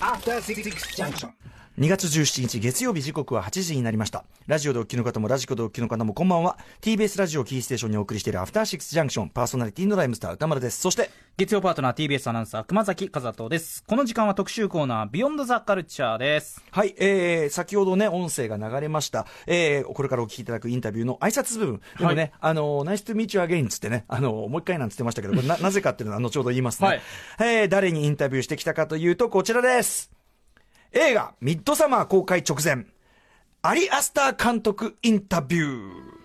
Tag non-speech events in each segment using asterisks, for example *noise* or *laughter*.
After Six Junction. 2月17日月曜日時刻は8時になりました。ラジオでお聞きの方もラジコでお聞きの方もこんばんは。TBS ラジオキーステーションにお送りしているアフターシックスジャンクションパーソナリティのライムスター宇多丸です。そして、月曜パートナー TBS アナウンサー熊崎風斗ですこの時間は特集コーナービヨンドザカルチャーですはい、えー、先ほどね、音声が流れました。えー、これからお聞きいただくインタビューの挨拶部分。でもね、あの、 Nice to meet you again つってね、あの、もう一回なんつってましたけど、これな、*laughs* なぜかっていうのは後ほど言いますね。はいえー、誰にインタビューしてきたかというと、こちらです。映画、ミッドサマー公開直前、アリアスター監督インタビュー。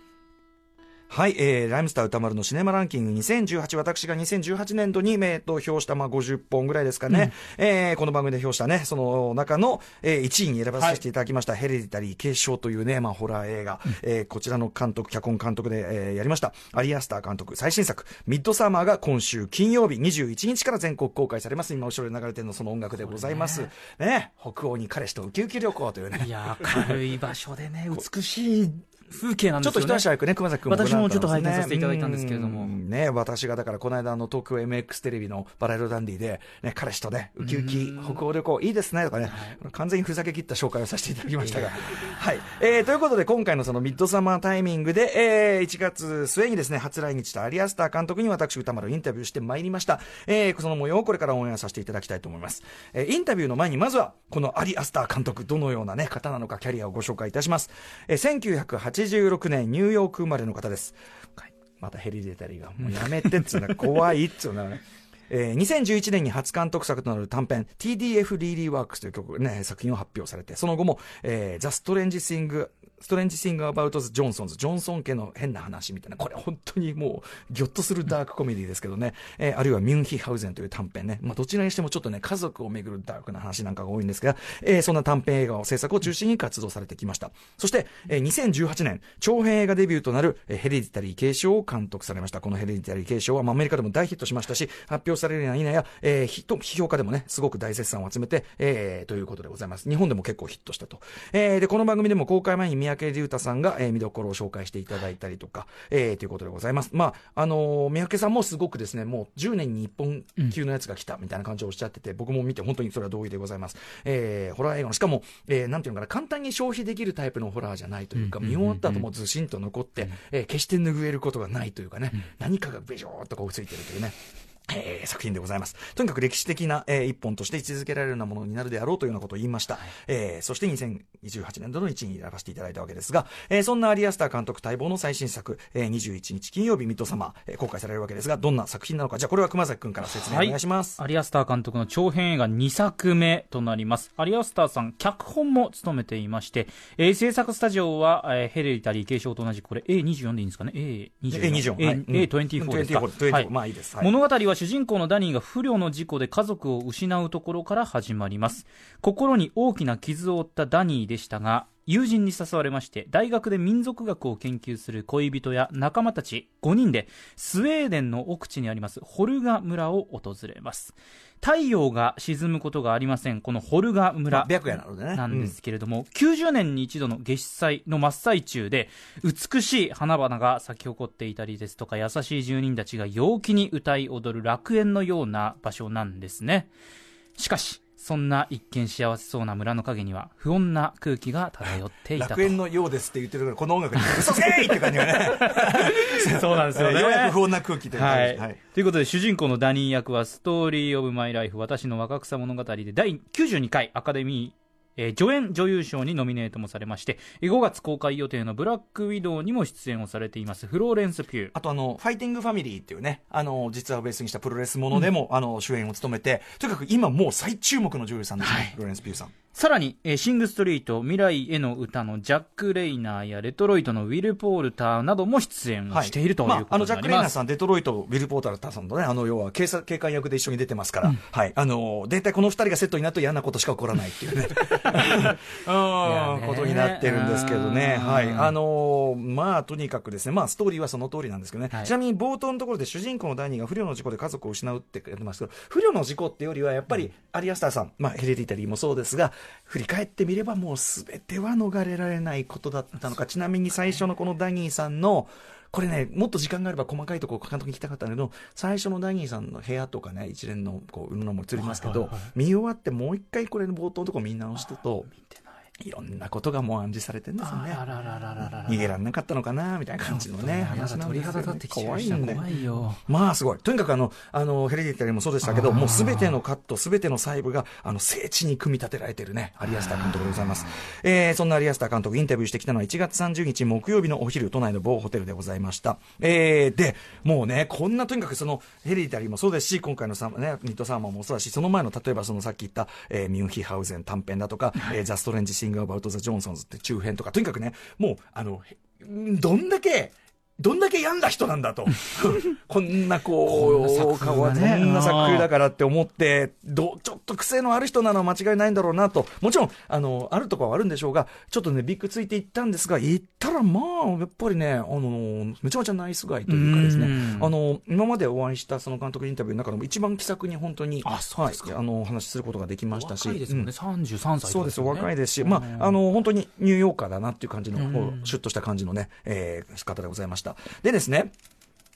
はい、えー、ライムスター歌丸のシネマランキング2018、私が2018年度に、えー、と評した、まあ、50本ぐらいですかね、えーこの番組で評したね、その中の、えー1位に選ばせていただきました、ヘレディタリー継承というね、まあ、ホラー映画、えーこちらの監督、脚本監督で、えーやりました、アリアスター監督、最新作、ミッドサマーが今週金曜日21日から全国公開されます。今、後ろで流れてるのその音楽でございます。ね。北欧に彼氏とウキウキ旅行というね。いやー軽い場所でね *laughs* 美しい風景なんちょっとですよね一足早くね、熊崎君私もちょっと拝見させていただいたんですけれどもうんね、私がだからこの間あの東京 MX テレビのバラ色ダンディで、ね、彼氏とね、ウキウキ北欧旅行いいですねとかね、完全にふざけ切った紹介をさせていただきましたが。はい。えー、ということで今回のそのミッドサマータイミングで、えー、1月末にですね、初来日したアリアスター監督に私歌丸インタビューしてまいりました。えー、その模様をこれからオンエアさせていただきたいと思います。えー、インタビューの前にまずは、このアリアスター監督、どのようなね、方なのかキャリアをご紹介いたします。えー、86年ニューヨーク生まれの方です。はいまたヘリデタリーが、もうやめてっつうのは怖いっつうのはね。えー2011年に初監督作となる短編 TDF リーリーワークスという曲、ね、作品を発表されて、その後も、えー、ザ・ストレンジ・シング、ストレンジ・シング・アバウトズ・ジョンソンズ、ジョンソン家の変な話みたいな、これ本当にもう、ぎょっとするダークコメディですけどね、えーあるいはミュンヒハウゼンという短編ね、まあ、どちらにしてもちょっとね、家族をめぐるダークな話なんかが多いんですが、えーそんな短編映画を制作を中心に活動されてきました。そして、えー2018年、長編映画デビューとなる、えーヘレディタリー継承を監督されました。このヘレディタリー継承は、まあ、アメリカでも大ヒットしましたし、発表されるや否や、えーヒット批評家でもね、すごく大絶賛を集めて、えーということでございます。日本でも結構ヒットしたと。えーで、この番組でも公開前に三宅龍太さんが、えー見どころを紹介していただいたりとか、えーということでございます。まあ、あのー三宅さんもすごくですね、もう10年に1本級のやつが来たみたいな感じをおっしゃってて、僕も見て本当にそれは同意でございます。えーホラー映画の、しかも、えーなんていうのかな、簡単に消費できるタイプのホラーじゃないというか、見終わった後もずしんと残って、えー決して拭えることがないというかね、何かがべしょーっとこうついてるというね。えー作品でございます。とにかく歴史的な、えー一本として位置づけられるようなものになるであろうというようなことを言いました。えーそして2028年度の1位に選ばせていただいたわけですが、えーそんなアリアスター監督待望の最新作、えー21日金曜日ミッドサマー、えー公開されるわけですが、どんな作品なのか、じゃあこれは熊崎くんから説明お願いします。アリアスター監督の長編映画2作目となります。アリアスターさん、脚本も務めていまして、えー制作スタジオは、えーヘレディタリー継承と同じく、これ A24 でいいんですかね ?A24。A24 はいうん A24 ですか？24はいまあいいですはい物語は主人公のダニーが不慮の事故で家族を失うところから始まります。心に大きな傷を負ったダニーでしたが、友人に誘われまして、大学で民族学を研究する恋人や仲間たち5人で、スウェーデンの奥地にありますホルガ村を訪れます。太陽が沈むことがありません、このホルガ村。なんですけれども、90年に一度の夏至祭の真っ最中で、美しい花々が咲き誇っていたりですとか、優しい住人たちが陽気に歌い踊る楽園のような場所なんですね。しかし、そんな一見幸せそうな村の陰には不穏な空気が漂っていたと。楽園のようですって言ってるから、この音楽に嘘つけーって感じがね。*laughs* そうなんですよね。ようやく不穏な空気という感じ。はいということで主人公のダニー役は「ストーリー・オブ・マイ・ライフ私の若草物語」で第92回アカデミーえー助演女優賞にノミネートもされましてえー5月公開予定の「ブラック・ウィドウ」にも出演をされていますフローレンス・ピュー。あとあの、ファイティングファミリーっていうね、あの、実はベースにしたプロレスものでも、あの、主演を務めて、とにかく今もう最注目の女優さんですね、はい。フローレンス・ピューさん。さらに、えーシング・ストリート未来への歌のジャック・レイナーやレトロイトのウィル・ポールターなども出演をしているというまあ、あの、ことにジャック・レイナーさん、デトロイト、ウィル・ポーターさんとね、あの、要は警察、警官役で一緒に出てますから、はい。あの、大体この二人がセットになると嫌なことしか起こらないっていうね。*laughs* うん、ねことになってるんですけどね。うんはい。あの、まあ、とにかくですね、まあ、ストーリーはその通りなんですけどね。はいちなみに冒頭のところで主人公のダニーが不慮の事故で家族を失うってやってますけど、不慮の事故ってよりはやっぱり、アリアスターさん、まあ、ヘレディタリーもそうですが、振り返ってみればもう全ては逃れられないことだったのか、ちなみに最初のこのダニーさんの、これね、もっと時間があれば細かいところ監督に聞きたかったんだけど、最初のダニーさんの部屋とかね、一連のこう、うのも映りますけど、見終わってもう一回これの冒頭のとこ見直すと、いろんなことがもう暗示されてるんですよね。あらららららら逃げられなかったのかなみたいな感じのね、話なんですよ、ね。怖いんで。怖いよ。まあすごい。とにかくあの、あの、ヘレディタリーもそうでしたけど、もうすべてのカット、すべての細部が、あの、聖地に組み立てられてるね、アリアスター監督でございます。えー、そんなアリアスター監督インタビューしてきたのは1月30日木曜日のお昼、都内の某ホテルでございました。えー、で、もうね、こんなとにかくその、ヘレディタリーもそうですし、今回のサね、ニットサーマンもそうだし、その前の例えばそのさっき言った、えー、ミュンヒハウゼン短編だとか、えー、ザ・ストレンジ・シング・アバウト・ザ・ジョンソンズって中編とか、とにかくね、もう、あの、どんだけ、どんだけ病んだ人なんだと。*laughs* こんなこう、こんな作風がね。こんな作風だからって思って、どちょっと癖のある人なのは間違いないんだろうなと。もちろん、あの、あるところはあるんでしょうが、ちょっとね、ビッグついていったんですが、行ったらまあ、やっぱりね、あの、めちゃめちゃナイスガイというかですね。うん、あの、今までお会いしたその監督インタビューの中でも一番気さくに本当に、あそうですか。はい、あの、お話しすることができましたし。若いですもんね、33歳そうです、若いですし、うん。まあ、あの、本当にニューヨーカーだなっていう感じの、シュッとした感じのね、えー方でございました。でですね、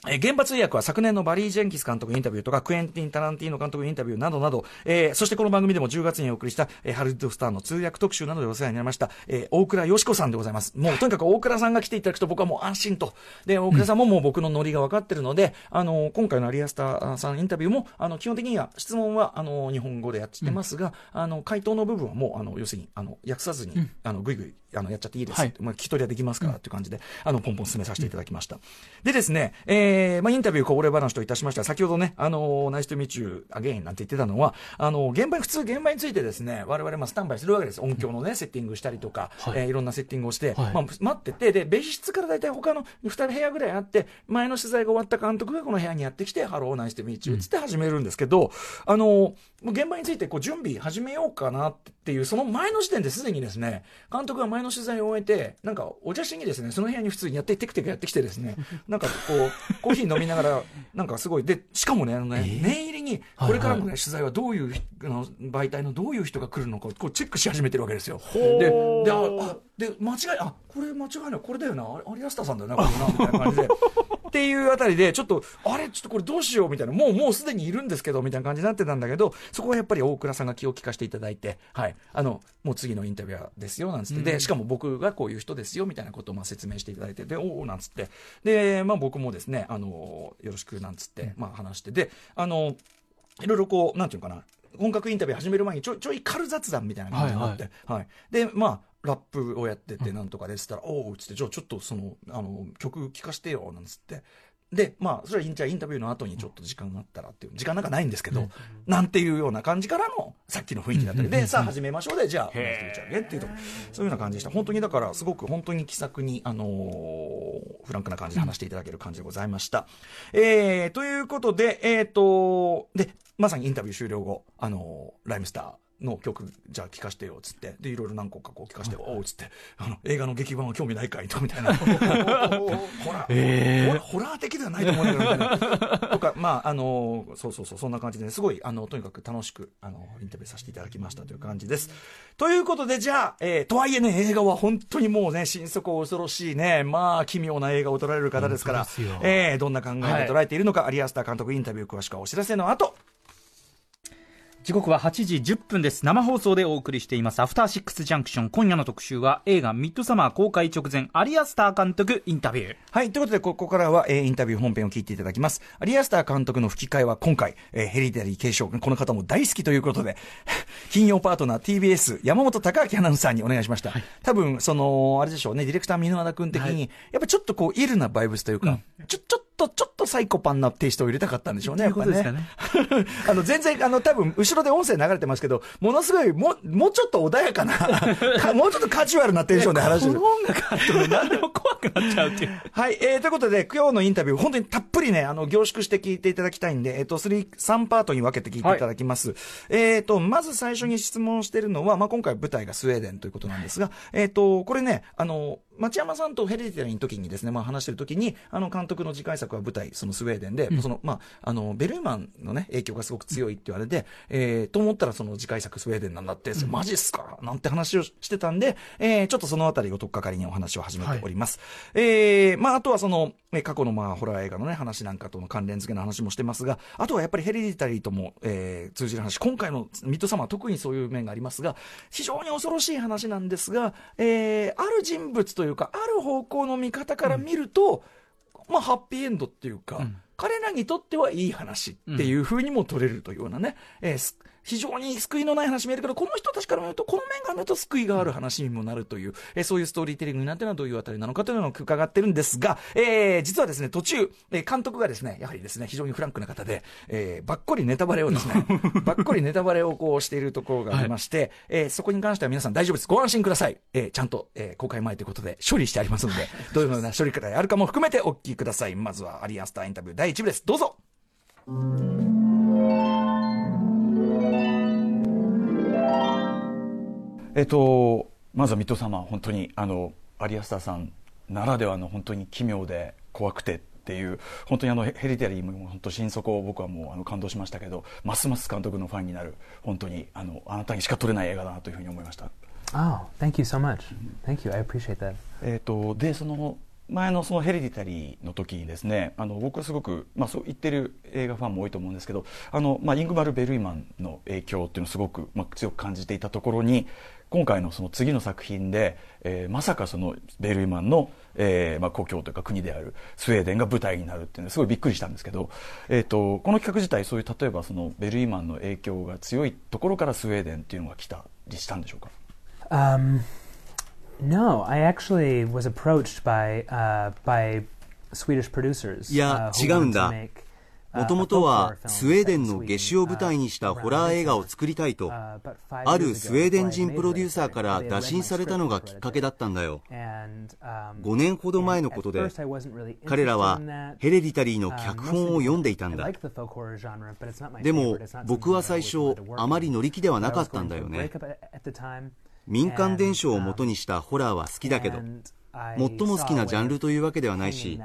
えー原発医薬は昨年のバリー・ジェンキス監督インタビューとか、クエンティン・タランティーノ監督インタビューなどなど、えーそしてこの番組でも10月にお送りした、えーハリウッドスターの通訳特集などでお世話になりました、えー大倉よし子さんでございます。もうとにかく大倉さんが来ていただくと僕はもう安心と。で、大倉さんももう僕のノリが分かってるので、あの、今回のアリアスターさんインタビューも、あの、基本的には質問は、あの、日本語でやってますが、あの、回答の部分はもう、あの、要するに、あの、訳さずに、あの、ぐいぐい、あの、やっちゃっていいです。はい。まあ、聞き取りはできますからっていう感じで、あの、ポンポン進めさせていただきました。でですね、えー、まあ、インタビューこぼれ話といたしましては、先ほどね、あの、 Nice to meet you again なんて言ってたのは、あの、現場に、普通現場についてですね、我々、まあ、スタンバイするわけです。音響のね、セッティングしたりとか、はい。えーいろんなセッティングをして、はい。まあ、待ってて、で、別室から大体他の2人部屋ぐらいあって、前の取材が終わった監督がこの部屋にやってきて、 Hello, nice to meet you つって始めるんですけど、あの、もう現場についてこう準備始めようかなっていう、その前の時点ですでにですね、監督が前の取材を終えて、なんかお茶しにですね、その部屋に普通にやって、テクテクやってきてですね、*laughs* なんかこう、コーヒー飲みながら、なんかすごい、で、しかもね、あのね、念入りに、これからのね、取材はどういうあの媒体のどういう人が来るのかをこうチェックし始めてるわけですよ。で、で、あ、あで、間違い、あ、これ間違いない、これだよな、あアリアスターさんだよな、これな、みたいな感じで。っていうあたりで、ちょっと、あれ、ちょっとこれどうしよう？みたいな、もう、もうすでにいるんですけど、みたいな感じになってたんだけど、そこはやっぱり大倉さんが気を利かせていただいて、はい、あの、もう次のインタビュアーですよ、なんつって、で、しかも僕がこういう人ですよ、みたいなことをまあ説明していただいて、で、おお、なんつって、で、まあ僕もですね、あの、よろしく、なんつって、まあ話して、で、あの、いろいろこう、なんていうのかな、本格インタビュー始める前にちょいちょい軽雑談みたいな感じになって、はい。で、まあ、ラップをやってて、なんとかですったら、おうっつって、じゃあちょっとその、あの、曲聴かしてよ、なんつって。で、まあ、それはインじゃあインタビューの後にちょっと時間があったらっていう、時間なんかないんですけど、なんていうような感じからの、さっきの雰囲気だったりで、さあ始めましょうで、じゃあ、へー話してみちゃうねっていうと、そういうような感じでした。本当にだから、すごく本当に気さくに、あのーフランクな感じで話していただける感じでございました。えー、ということで、えっ、と、で、まさにインタビュー終了後、あのーライムスター、の曲、じゃあ聴かしてよ、つって。で、いろいろ何個かこう聴かしてよ、おう、つって。あの、映画の劇版は興味ないかいと、みたいな。*laughs* ホラー、えーホラー的ではないと思うんだけど、みたいな。とか、まあ、あの、そうそうそう、そんな感じで、すごい、あの、とにかく楽しく、あの、インタビューさせていただきましたという感じです。ということで、じゃあ、えーとはいえね、映画は本当にもうね、心底恐ろしいね、まあ、奇妙な映画を撮られる方ですから、えーどんな考えで捉えているのか、アリアスター監督インタビュー詳しくはお知らせの後、時刻は8時10分です生放送でお送りしていますアフターシックスジャンクション今夜の特集は映画ミッドサマー公開直前アリアスター監督インタビューはい。ということで、ここからは、えーインタビュー本編を聞いていただきます。アリアスター監督の吹き替えは今回、えーヘリデリー継承、この方も大好きということで、*laughs* 金曜パートナー TBS 山本隆明アナウンサーにお願いしました。多分、その、あれでしょうね、ディレクター箕輪田君的に、やっぱちょっとこう、イルなバイブスというか、ちょ、ちょっと、ちょっとサイコパンなテイストを入れたかったんでしょうね、*laughs* やっぱね。*laughs* あの、全然、あの、多分、後ろで音声流れてますけど、ものすごい、もう、もうちょっと穏やかな、*laughs* かもうちょっとカジュアルなテンションで話してるこの。音楽あるとね何でも怖くなっちゃうっていうはい、えー、ということで、今日のインタビュー、本当にたっぷりね、あの、凝縮して聞いていただきたいんで、えっ、と、3、3パートに分けて聞いていただきます。えっ、と、まず最初に質問してるのは、まあ、今回舞台がスウェーデンということなんですが、えっ、と、これね、あの、町山さんとヘレディタリーの時にですね、まあ、話してる時に、あの監督の次回作は舞台、そのスウェーデンで、うん、そのまあ、あのベルーマンの、ね、影響がすごく強いって言われて、えー、と思ったら、その次回作、スウェーデンなんだって、うん、マジっすか？なんて話をしてたんで、えー、ちょっとそのあたりをとっかかりにお話を始めております。はい、えー、まあ、あとはその、過去のまあホラー映画の、ね、話なんかとの関連付けの話もしてますが、あとはやっぱりヘレディタリーとも、えー、通じる話、今回のミッドサマー、特にそういう面がありますが、非常に恐ろしい話なんですが、えー、ある人物というか、ある方向の見方から見ると、うん、まあ、ハッピーエンドっていうか、うん、彼らにとってはいい話っていうふうにも取れるというようなね、うん、えー、非常に救いのない話見えるけど、この人たちから見ると、この面が見ると救いがある話にもなるという、えー、そういうストーリーテリングになっているのはどういうあたりなのかというのを伺ってるんですが、えー、実はですね、途中、えー、監督がですね、やはりですね、非常にフランクな方で、えー、ばっこりネタバレをですね、*laughs* ばっこりネタバレをこうしているところがありまして、はい、えー、そこに関しては皆さん大丈夫です。ご安心ください。えー、ちゃんと、えー、公開前ということで処理してありますので、どういうような処理方があるかも含めてお聞きください。まずはアリアンスターインタビュー第1部です。どうぞえっと、まずは水戸様、本当にあのアリアスターさんならではの本当に奇妙で怖くてっていう本当にあのヘリテリーも本当心底を僕はもうあの感動しましたけどますます監督のファンになる本当にあのあなたにしか撮れない映画だなというふうに思いました。Oh, thank you so much. Thank you. I appreciate that. えっとでその前のそのヘレディタリーの時にですねあの僕はすごく、まあ、そう言ってる映画ファンも多いと思うんですけどあの、まあ、イングマル・ベルイマンの影響っていうのをすごく、まあ、強く感じていたところに今回のその次の作品で、えー、まさかそのベルイマンの、えーまあ、故郷というか国であるスウェーデンが舞台になるっていうのすごいびっくりしたんですけど、えーと、この企画自体そういう例えばそのベルイマンの影響が強いところからスウェーデンっていうのが来たりしたんでしょうか、um No, I actually was approached by, uh, by Swedish producers. いや、違うんだ。もともとはスウェーデンの夏至を舞台にしたホラー映画を作りたいと、あるスウェーデン人プロデューサーから打診されたのがきっかけだったんだよ。5年ほど前のことで、彼らはヘレディタリーの脚本を読んでいたんだ。でも僕は最初、あまり乗り気ではなかったんだよね。民間伝承をもとにしたホラーは好きだけど最も好きなジャンルというわけではないし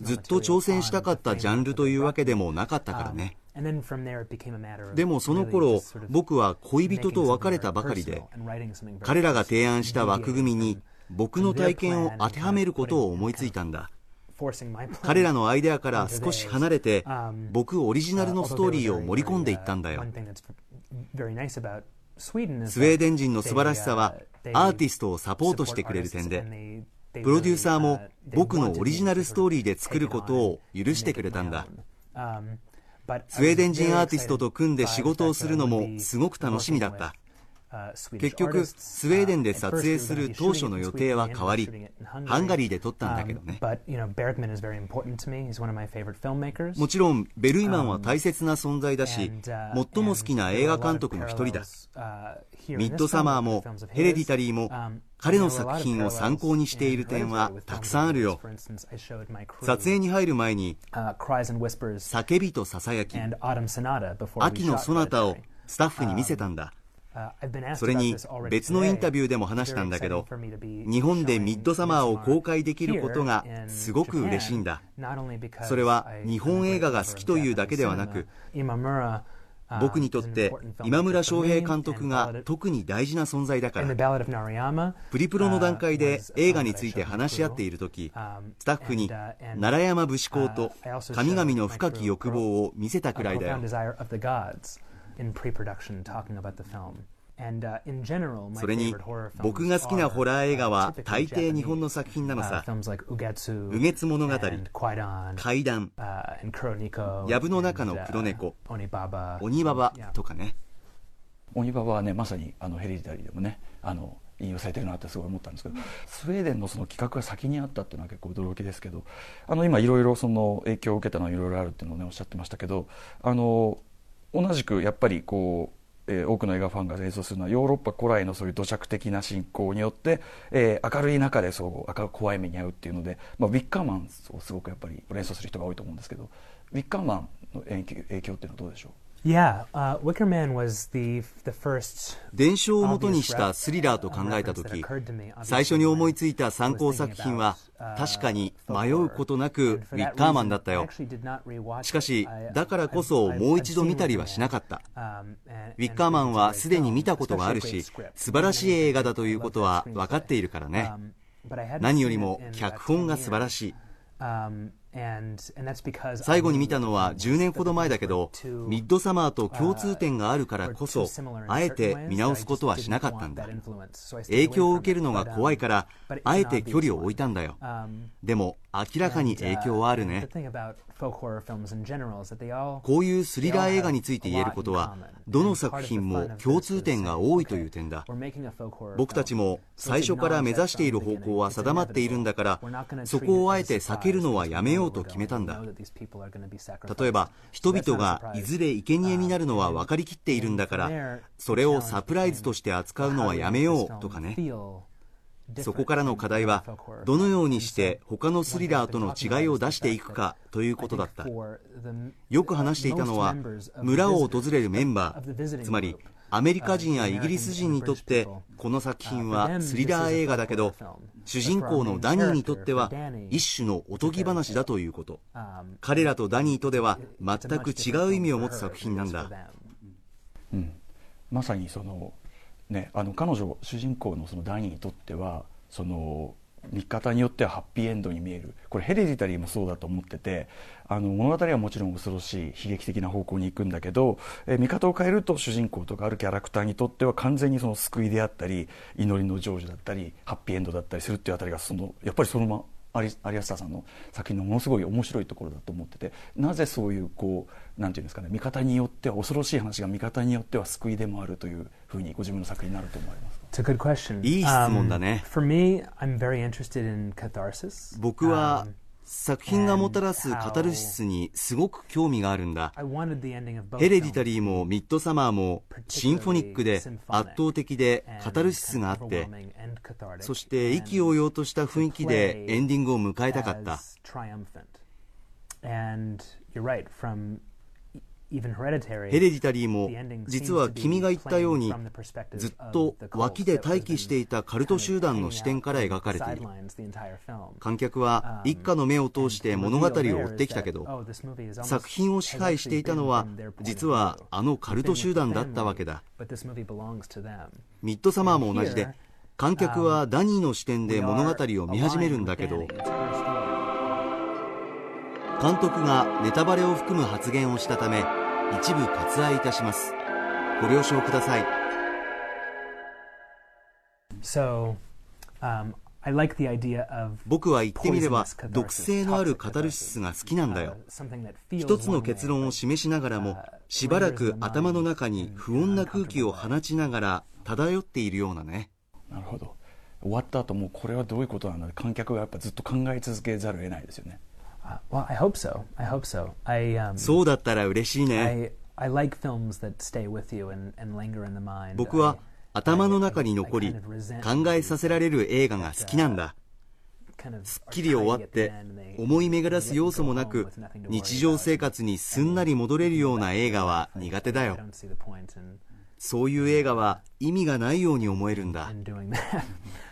ずっと挑戦したかったジャンルというわけでもなかったからね。でもその頃僕は恋人と別れたばかりで彼らが提案した枠組みに僕の体験を当てはめることを思いついたんだ。彼らのアイデアから少し離れて僕オリジナルのストーリーを盛り込んでいったんだよ。スウェーデン人の素晴らしさはアーティストをサポートしてくれる点でプロデューサーも僕のオリジナルストーリーで作ることを許してくれたんだ。スウェーデン人アーティストと組んで仕事をするのもすごく楽しみだった結局スウェーデンで撮影する当初の予定は変わりハンガリーで撮ったんだけどね。もちろんベルイマンは大切な存在だし最も好きな映画監督の一人だ。ミッドサマーもヘレディタリーも彼の作品を参考にしている点はたくさんあるよ。撮影に入る前に叫びとささやき秋のソナタをスタッフに見せたんだそれに別のインタビューでも話したんだけど日本でミッドサマーを公開できることがすごく嬉しいんだ。それは日本映画が好きというだけではなく僕にとって今村翔平監督が特に大事な存在だから。プリプロの段階で映画について話し合っている時スタッフに奈良山武士公と神々の深き欲望を見せたくらいだよ in pre-production talking about the film. それに僕が好きなホラー映画は大抵日本の作品なのさ「右月物語」「怪談」「藪の中の黒猫」「鬼ババ」とかね鬼ババはねまさにあのヘリディタリーでもねあの引用されてるなってすごい思ったんですけどスウェーデンのその企画が先にあったっていうのは結構驚きですけどあの今いろいろその影響を受けたのはいろいろあるっていうのをねおっしゃってましたけどあの同じくやっぱりこう、えー、多くの映画ファンが映像するのはヨーロッパ古来のそういう土着的な信仰によって、えー、明るい中でそう明る怖い目に遭うっていうので、まあ、ウィッカーマンをすごくやっぱり連想する人が多いと思うんですけどウィッカーマンの影響っていうのはどうでしょう？Yeah, uh, Wicker Man was the the first 伝承をもとにしたスリラーと考えた時最初に思いついた参考作品は確かに迷うことなくウィッカーマンだったよ。しかしだからこそもう一度見たりはしなかった。ウィッカーマンはすでに見たことがあるし素晴らしい映画だということは分かっているからね。何よりも脚本が素晴らしい最後に見たのは10年ほど前だけどミッドサマーと共通点があるからこそあえて見直すことはしなかったんだ影響を受けるのが怖いからあえて距離を置いたんだよでも明らかに影響はあるねこういうスリラー映画について言えることはどの作品も共通点が多いという点だ僕たちも最初から目指している方向は定まっているんだからそこをあえて避けるのはやめようと決めたんだ。例えば人々がいずれ生贄になるのは分かりきっているんだからそれをサプライズとして扱うのはやめようとかね。そこからの課題はどのようにして他のスリラーとの違いを出していくかということだった。よく話していたのは村を訪れるメンバー。つまりアメリカ人やイギリス人にとってこの作品はスリラー映画だけど主人公のダニーにとっては一種のおとぎ話だということ。彼らとダニーとでは全く違う意味を持つ作品なんだ、うん、まさにそのね、あの彼女主人公のそのダニーにとってはその見方によってはハッピーエンドに見える。これヘレディタリーもそうだと思っててあの物語はもちろん恐ろしい悲劇的な方向に行くんだけど、え見方を変えると主人公とかあるキャラクターにとっては完全にその救いであったり祈りの成就だったりハッピーエンドだったりするっていうあたりがそのやっぱりそのまま有安田さんの作品のものすごい面白いところだと思っててなぜそういうこうなんていうんですかね見方によっては恐ろしい話が見方によっては救いでもあるというふうにご自分の作品になると思われます It's a good question. いい質問だね。Um, for me, I'm very interested in catharsis. 僕は、作品がもたらすカタルシスにすごく興味があるんだ。ヘレディタリーもミッドサマーもシンフォニックで圧倒的でカタルシスがあって、そして意気揚々とした雰囲気でエンディングを迎えたかった。ヘレディタリーも実は君が言ったようにずっと脇で待機していたカルト集団の視点から描かれている。観客は一家の目を通して物語を追ってきたけど作品を支配していたのは実はあのカルト集団だったわけだ。ミッドサマーも同じで観客はダニーの視点で物語を見始めるんだけど監督がネタバレを含む発言をしたため一部割愛いたします。ご了承ください。So, um, I like the idea of 僕は言ってみれば毒性のあるカタルシスが好きなんだよ。一つの結論を示しながらもしばらく頭の中に不穏な空気を放ちながら漂っているようなね。なるほど。終わった後もこれはどういうことなんだ観客がやっぱずっと考え続けざるを得ないですよね well, I hope so. I hope so. I, um, そうだったら嬉しいね。I, I like films that stay with you and, and linger in the mind. 僕は頭の中に残り考えさせられる映画が好きなんだ。すっきり終わって思い巡らす要素もなく日常生活にすんなり戻れるような映画は苦手だよそういう映画は意味がないように思えるんだ *laughs*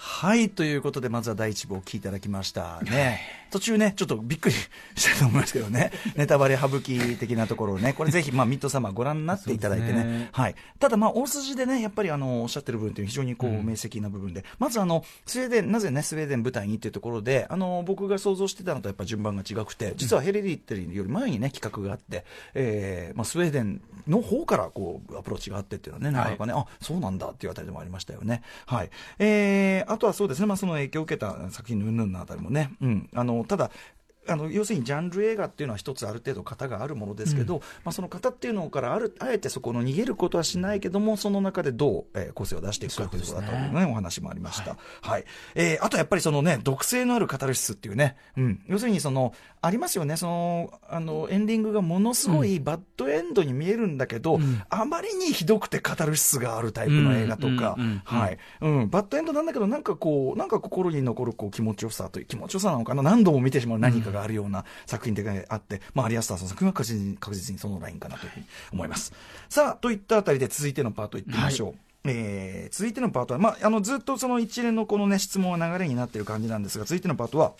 はい、ということで、まずは第一部お聞きいただきました。ね。途中ね、ちょっとびっくりしたと思いますけどね、*laughs* ネタバレ省き的なところをね、これぜひ、まあ、ミッドサマーご覧になっていただいてね、ね。はい。ただ、まあ、大筋でね、やっぱりあの、おっしゃってる部分という非常にこう、明晰な部分で、まずあの、スウェーデン、なぜね、スウェーデン舞台にっていうところで、あの、僕が想像してたのとやっぱ順番が違くて、実はヘレディテリーより前にね、企画があって、えー、まあ、スウェーデンの方からこう、アプローチがあってっていうのはね、なかなかね、はい、あ、そうなんだっていうあたりでもありましたよね。はい。えー、あとはそうですね、まあ、その影響を受けた作品のうんぬんのあたりもね、うん、あのただ、あの要するにジャンル映画っていうのは一つある程度型があるものですけど、うん、まあ、その型っていうのからあるあえてそこの逃げることはしないけどもその中でどう、えー、個性を出していくかというところだというね、ねお話もありました、はい、はい、えー、あとやっぱりそのね毒性のあるカタルシスっていうね、うん、要するにそのありますよね。そのあのエンディングがものすごいバッドエンドに見えるんだけど、うん、あまりにひどくてカタルシスがあるタイプの映画とか、はい。うん、バッドエンドなんだけどなんかこうなんか心に残るこう気持ちよさという気持ちよさなのかな。何度も見てしまう何かががあるような作品であって、まあ、アリアスターさんの作品は確実に確実にそのラインかなというふうに思います。さあ、といったあたりで続いてのパートいってみましょう。はいえー、続いてのパートは、まあ、あのずっとその一連のこの、ね、質問は流れになっている感じなんですが続いてのパートは、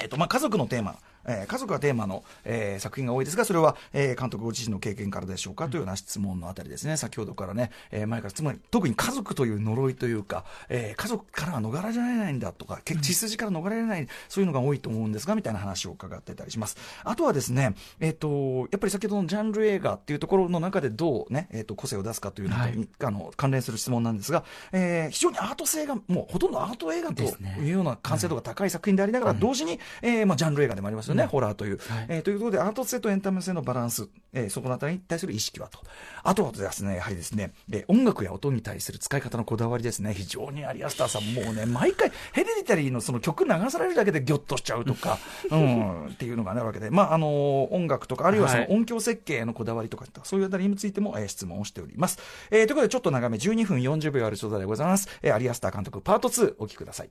えっとまあ、家族のテーマえー、家族がテーマの、えー、作品が多いですが、それは、えー、監督ご自身の経験からでしょうかというような質問のあたりですね、先ほどからね、えー、前からつまり、特に家族という呪いというか、えー、家族からは逃れられないんだとか、血筋から逃れられない、そういうのが多いと思うんですが、みたいな話を伺ってたりします。あとはですね、えっ、ー、と、やっぱり先ほどのジャンル映画っていうところの中でどうね、えっ、ー、と、個性を出すかというのに、はい、あの、関連する質問なんですが、えー、非常にアート性が、もうほとんどアート映画というような完成度が高い作品でありながら、同時に、えー、まあ、ジャンル映画でもありますよね、ホラーという。はい、えー、ということで、アート性とエンタメ性のバランス、えー、そこのあたりに対する意識はと。あとはですね、やはりですね、えー、音楽や音に対する使い方のこだわりですね、非常にアリアスターさん、もうね、毎回、ヘレディタリーのその曲流されるだけでギョッとしちゃうとか、*laughs* うん、っていうのがあるわけで、まあ、あのー、音楽とか、あるいはその音響設計のこだわりとか、はい、そういうあたりについても、えー、質問をしております。えー、ということで、ちょっと長め、12分40秒あるそうでございます。えー、アリアスター監督、パート2、お聞きください。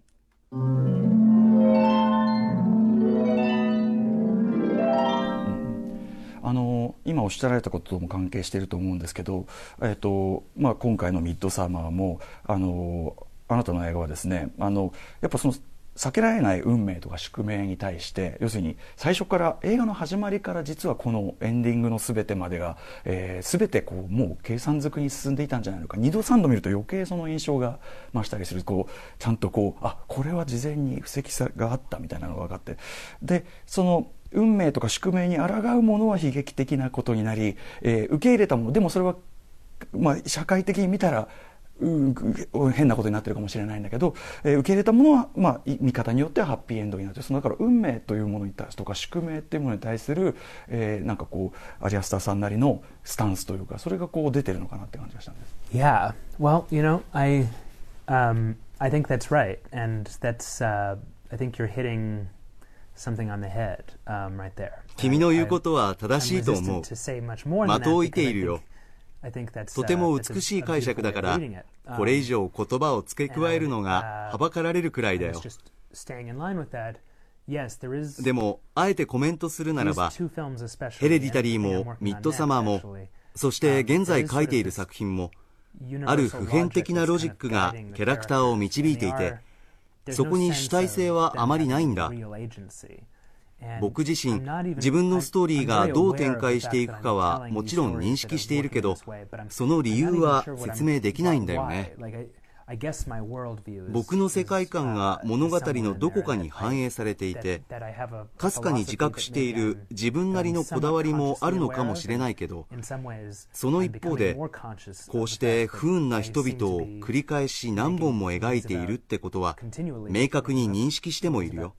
今おっしゃられたこととも関係していると思うんですけど、えーとまあ、今回の「ミッドサマーも」あのあなたの映画はですねあのやっぱその避けられない運命とか宿命に対して要するに最初から映画の始まりから実はこのエンディングの全てまでが、えー、全てこうもう計算づくに進んでいたんじゃないのか。2度3度見ると余計その印象が増したりする。こうちゃんとこうあこれは事前に布石があったみたいなのが分かって。でその運命とか宿命に抗うものは悲劇的なことになり、えー、受け入れたものでもそれは、まあ、社会的に見たら変なことになってるかもしれないんだけど、えー、受け入れたものは、まあ、見方によってはハッピーエンドになってそのだから運命というものに対してとか宿命っていうものに対する、えー、なんかこうアリアスターさんなりのスタンスというかそれがこう出てるのかなって感じがしたんです。Yeah, well, you know, I, um, I think that's right, and that's, uh, I think you're hitting 君の言うことは正しいと思う。的を置いているよ。とても美しい解釈だから、これ以上言葉を付け加えるのがはばかられるくらいだよ。でも、あえてコメントするならば、ヘレディタリーもミッドサマーも、そして現在書いている作品も、ある普遍的なロジックがキャラクターを導いていて、そこに主体性はあまりないんだ。僕自身、自分のストーリーがどう展開していくかはもちろん認識しているけど、その理由は説明できないんだよね。僕の世界観が物語のどこかに反映されていてかすかに自覚している自分なりのこだわりもあるのかもしれないけどその一方でこうして不運な人々を繰り返し何本も描いているってことは明確に認識してもいるよ。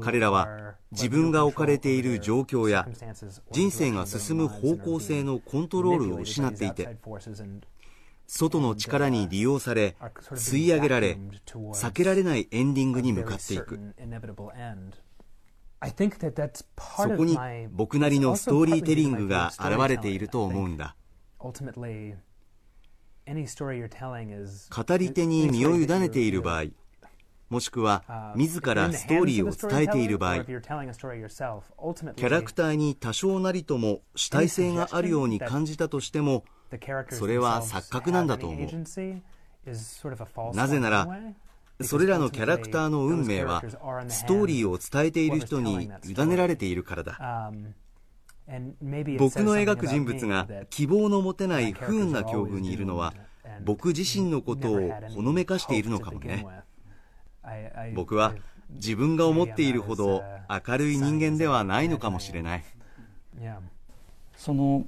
彼らは自分が置かれている状況や人生が進む方向性のコントロールを失っていて外の力に利用され吸い上げられ避けられないエンディングに向かっていく。そこに僕なりのストーリーテリングが現れていると思うんだ。語り手に身を委ねている場合もしくは自らストーリーを伝えている場合キャラクターに多少なりとも主体性があるように感じたとしてもそれは錯覚なんだと思うなぜならそれらのキャラクターの運命はストーリーを伝えている人に委ねられているからだ。僕の描く人物が希望の持てない不運な境遇にいるのは僕自身のことをほのめかしているのかもね。僕は自分が思っているほど明るい人間ではないのかもしれない。その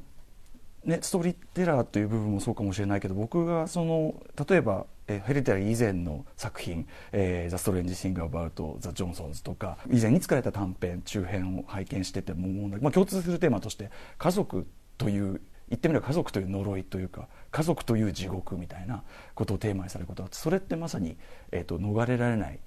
ね、ストーリーテラーという部分もそうかもしれないけど僕がその例えばえヘリテラー以前の作品「えー、ザ・ストレンジ・シング・アバウト・ザ・ジョンソンズ」とか以前に作られた短編中編を拝見してても、まあ、共通するテーマとして家族という言ってみれば家族という呪いというか家族という地獄みたいなことをテーマにされることがそれってまさに、えーと逃れられない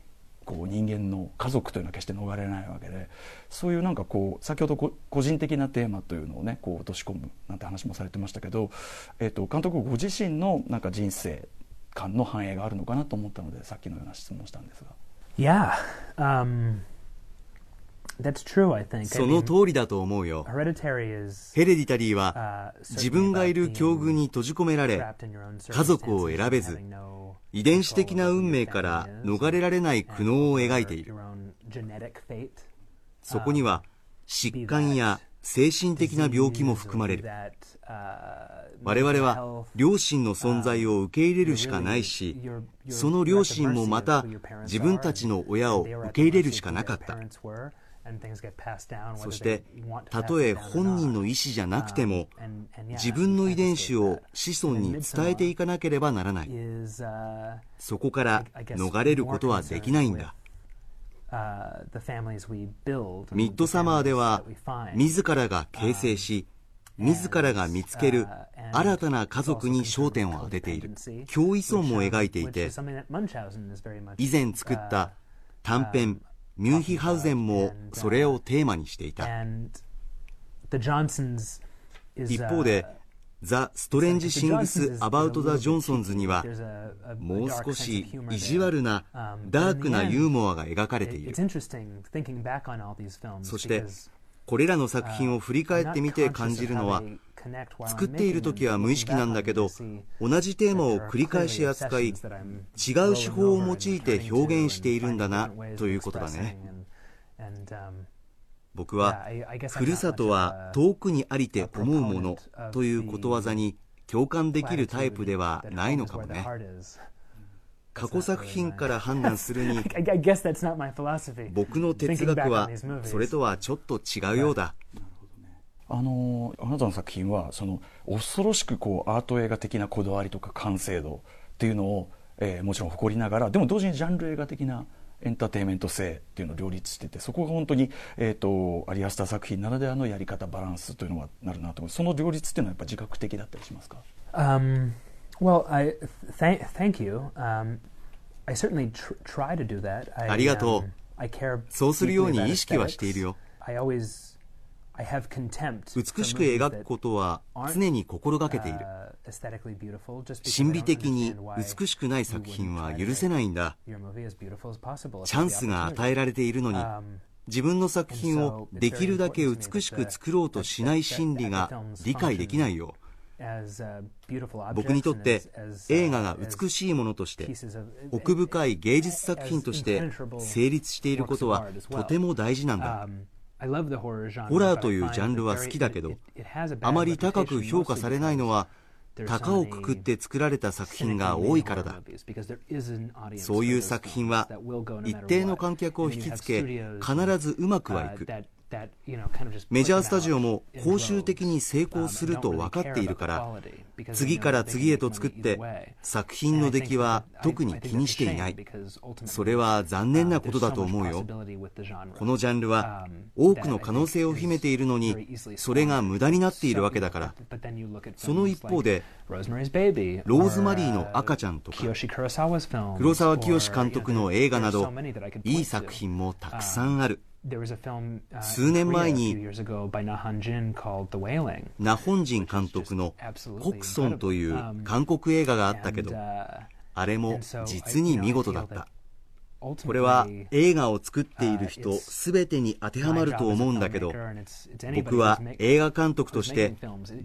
こう人間の家族というのは決して逃れないわけでそういうなんかこう先ほど個人的なテーマというのをねこう落とし込むなんて話もされてましたけど、えー、と監督ご自身のなんか人生観の反映があるのかなと思ったのでさっきのような質問をしたんですが。Yeah. Um, その通りだと思うよ。ヘレディタリーは自分がいる境遇に閉じ込められ、家族を選べず、遺伝子的な運命から逃れられない苦悩を描いている。そこには疾患や精神的な病気も含まれる。我々は両親の存在を受け入れるしかないし、その両親もまた自分たちの親を受け入れるしかなかった。そしてたとえ本人の意思じゃなくても自分の遺伝子を子孫に伝えていかなければならない。そこから逃れることはできないんだ。ミッドサマーでは自らが形成し自らが見つける新たな家族に焦点を当てている。共依存も描いていて以前作った短編ミュンヒハウゼンもそれをテーマにしていた。一方でザ・ストレンジ・シングス・アバウト・ザ・ジョンソンズにはもう少し意地悪なダークなユーモアが描かれている。そしてこれらの作品を振り返ってみて感じるのは作っている時は無意識なんだけど同じテーマを繰り返し扱い違う手法を用いて表現しているんだなということだね。僕はふるさとは遠くにありて思うものということわざに共感できるタイプではないのかもね。過去作品から判断するに *laughs* 僕の哲学はそれとはちょっと違うようだあのあなたの作品はその恐ろしくこうアート映画的なこだわりとか完成度っていうのを、えー、もちろん誇りながらでも同時にジャンル映画的なエンターテインメント性っていうのを両立しててそこが本当に、えーと、アリアスター作品ならではのやり方バランスというのがなるなと思うその両立っていうのはやっぱ自覚的だったりしますか、um, Well, I th thank you.、Um, I certainly tr try to do that. I, ありがとう。Um, I care そうするように意識はしているよ。I always 美しく描くことは常に心がけている。神秘的に美しくない作品は許せないんだ。チャンスが与えられているのに自分の作品をできるだけ美しく作ろうとしない心理が理解できないよ。僕にとって映画が美しいものとして奥深い芸術作品として成立していることはとても大事なんだホラーというジャンルは好きだけどあまり高く評価されないのは高をくくって作られた作品が多いからだ。そういう作品は一定の観客を引きつけ必ずうまくはいくメジャースタジオも報酬的に成功すると分かっているから次から次へと作って作品の出来は特に気にしていない。それは残念なことだと思うよ。このジャンルは多くの可能性を秘めているのにそれが無駄になっているわけだから。その一方でローズマリーの赤ちゃんとか黒沢清監督の映画などいい作品もたくさんある数年前にナホンジン監督の「コクソン」という韓国映画があったけどあれも実に見事だった。これは映画を作っている人全てに当てはまると思うんだけど僕は映画監督として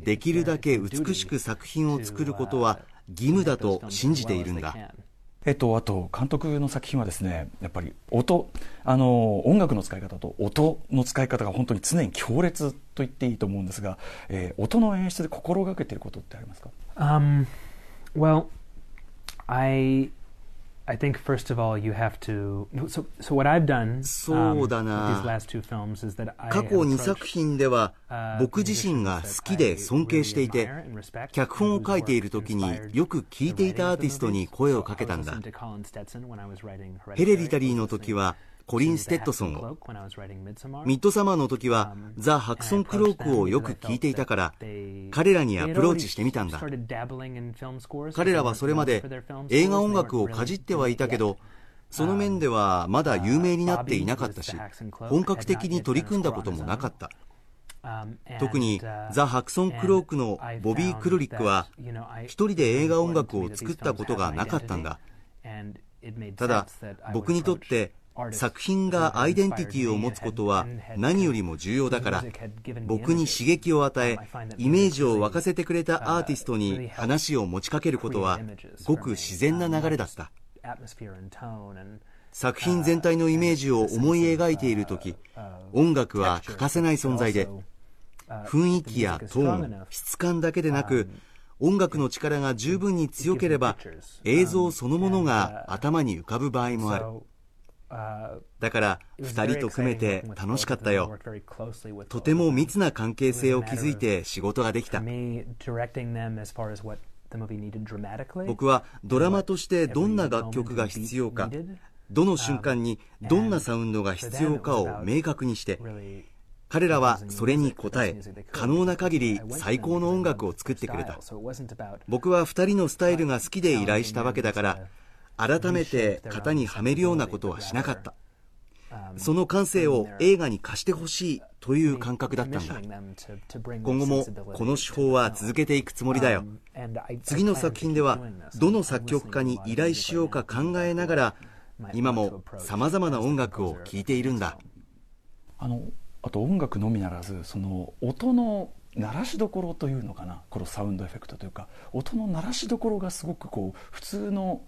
できるだけ美しく作品を作ることは義務だと信じているんだえっと、あと監督の作品はですねやっぱり音あの音楽の使い方と音の使い方が本当に常に強烈と言っていいと思うんですが、えー、音の演出で心がけていることってありますか、um, Well, I I think first of all you have to so so what I've done そうだな。過去2作品では僕自身が好きで尊敬していて脚本を書いている時によく聴いていたアーティストに声をかけたんだ。ヘレディタリーの時はコリン・ステッドソンを。ミッドサマーの時はザ・ハクソン・クロークをよく聞いていたから彼らにアプローチしてみたんだ。彼らはそれまで映画音楽をかじってはいたけどその面ではまだ有名になっていなかったし本格的に取り組んだこともなかった。特にザ・ハクソン・クロークのボビー・クルリックは一人で映画音楽を作ったことがなかったんだ。ただ僕にとって作品がアイデンティティを持つことは何よりも重要だから僕に刺激を与えイメージを沸かせてくれたアーティストに話を持ちかけることはごく自然な流れだった。作品全体のイメージを思い描いている時音楽は欠かせない存在で雰囲気やトーン質感だけでなく音楽の力が十分に強ければ映像そのものが頭に浮かぶ場合もあるだから2人と組めて楽しかったよ。とても密な関係性を築いて仕事ができた。僕はドラマとしてどんな楽曲が必要かどの瞬間にどんなサウンドが必要かを明確にして彼らはそれに応え可能な限り最高の音楽を作ってくれた。僕は2人のスタイルが好きで依頼したわけだから改めて型にはめるようなことはしなかった。その感性を映画に貸してほしいという感覚だったんだ。今後もこの手法は続けていくつもりだよ。次の作品ではどの作曲家に依頼しようか考えながら今もさまざまな音楽を聴いているんだ。あのあと音楽のみならずその音の鳴らしどころというのかな。このサウンドエフェクトというか音の鳴らしどころがすごくこう普通の